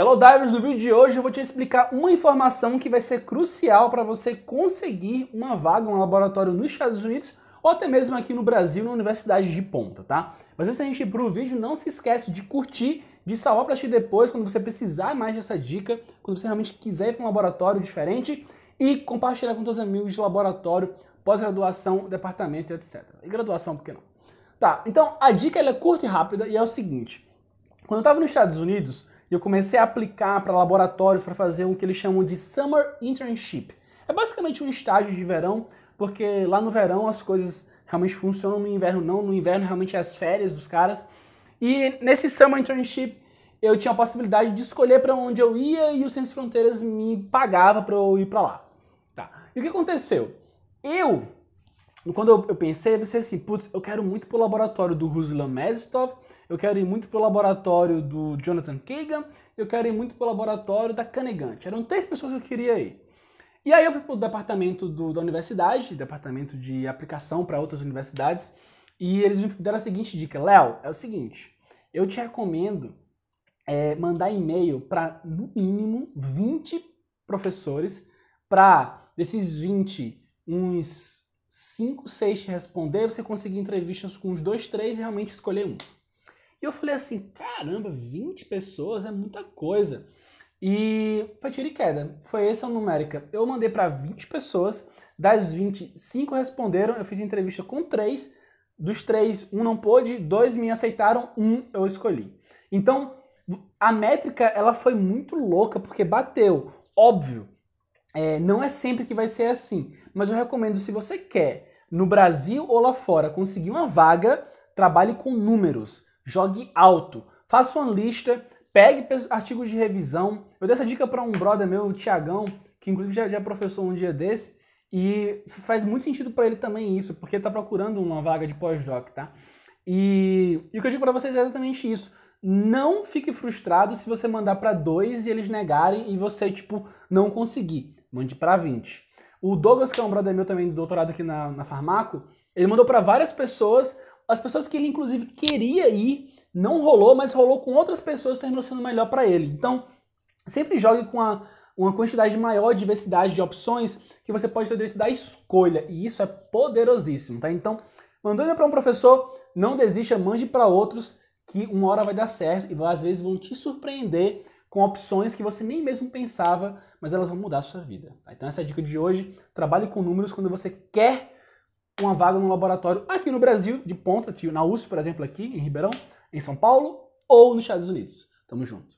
Hello Divers, no vídeo de hoje eu vou te explicar uma informação que vai ser crucial para você conseguir uma vaga, um laboratório nos Estados Unidos ou até mesmo aqui no Brasil, na Universidade de Ponta, tá? Mas antes da gente ir pro vídeo, não se esquece de curtir, de salvar para assistir depois, quando você precisar mais dessa dica, quando você realmente quiser ir para um laboratório diferente e compartilhar com seus amigos de laboratório, pós-graduação, departamento, etc. E graduação, por que não? Tá, então a dica é curta e rápida e é o seguinte. Quando eu estava nos Estados Unidos, e eu comecei a aplicar para laboratórios para fazer o que eles chamam de Summer Internship. É basicamente um estágio de verão, porque lá no verão as coisas realmente funcionam, no inverno não, no inverno realmente é as férias dos caras. E nesse Summer Internship eu tinha a possibilidade de escolher para onde eu ia e o Ciências Fronteiras me pagava para eu ir para lá. Tá. E o que aconteceu? Eu, quando eu, pensei, eu pensei assim, putz, eu quero muito pro laboratório do Ruslan Medstov, eu quero ir muito pro laboratório do Jonathan Kagan, eu quero ir muito pro laboratório da Canegante. Eram três pessoas que eu queria ir. E aí eu fui pro departamento do, da universidade, departamento de aplicação para outras universidades, e eles me deram a seguinte dica, Léo, é o seguinte, eu te recomendo é, mandar e-mail para no mínimo 20 professores, para desses 20, uns 5, 6 te responder, você conseguir entrevistas com os dois, três e realmente escolher um. E eu falei assim, caramba, 20 pessoas é muita coisa. E foi tiro e queda. Foi essa a numérica. Eu mandei para 20 pessoas, das 20, 5 responderam, eu fiz entrevista com 3, dos 3, um não pôde, dois me aceitaram, um eu escolhi. Então, a métrica ela foi muito louca porque bateu. Óbvio, é, não é sempre que vai ser assim, mas eu recomendo se você quer no Brasil ou lá fora conseguir uma vaga, trabalhe com números jogue alto. Faça uma lista, pegue artigos de revisão. Eu dei essa dica para um brother meu, o Tiagão, que inclusive já, já é professor um dia desse, e faz muito sentido para ele também isso, porque ele está procurando uma vaga de pós-doc, tá? E, e o que eu digo para vocês é exatamente isso. Não fique frustrado se você mandar para dois e eles negarem e você, tipo, não conseguir. Mande para 20. O Douglas, que é um brother meu também do doutorado aqui na, na Farmaco, ele mandou para várias pessoas, as pessoas que ele inclusive queria ir, não rolou, mas rolou com outras pessoas, terminou sendo melhor para ele. Então, sempre jogue com a, uma quantidade maior, diversidade de opções, que você pode ter direito da escolha. E isso é poderosíssimo, tá? Então, mandando para um professor, não desista, mande para outros, que uma hora vai dar certo e às vezes vão te surpreender com opções que você nem mesmo pensava, mas elas vão mudar a sua vida. Tá? Então essa é a dica de hoje. Trabalhe com números quando você quer uma vaga no laboratório aqui no Brasil, de ponta, na USP, por exemplo, aqui em Ribeirão, em São Paulo, ou nos Estados Unidos. Tamo junto.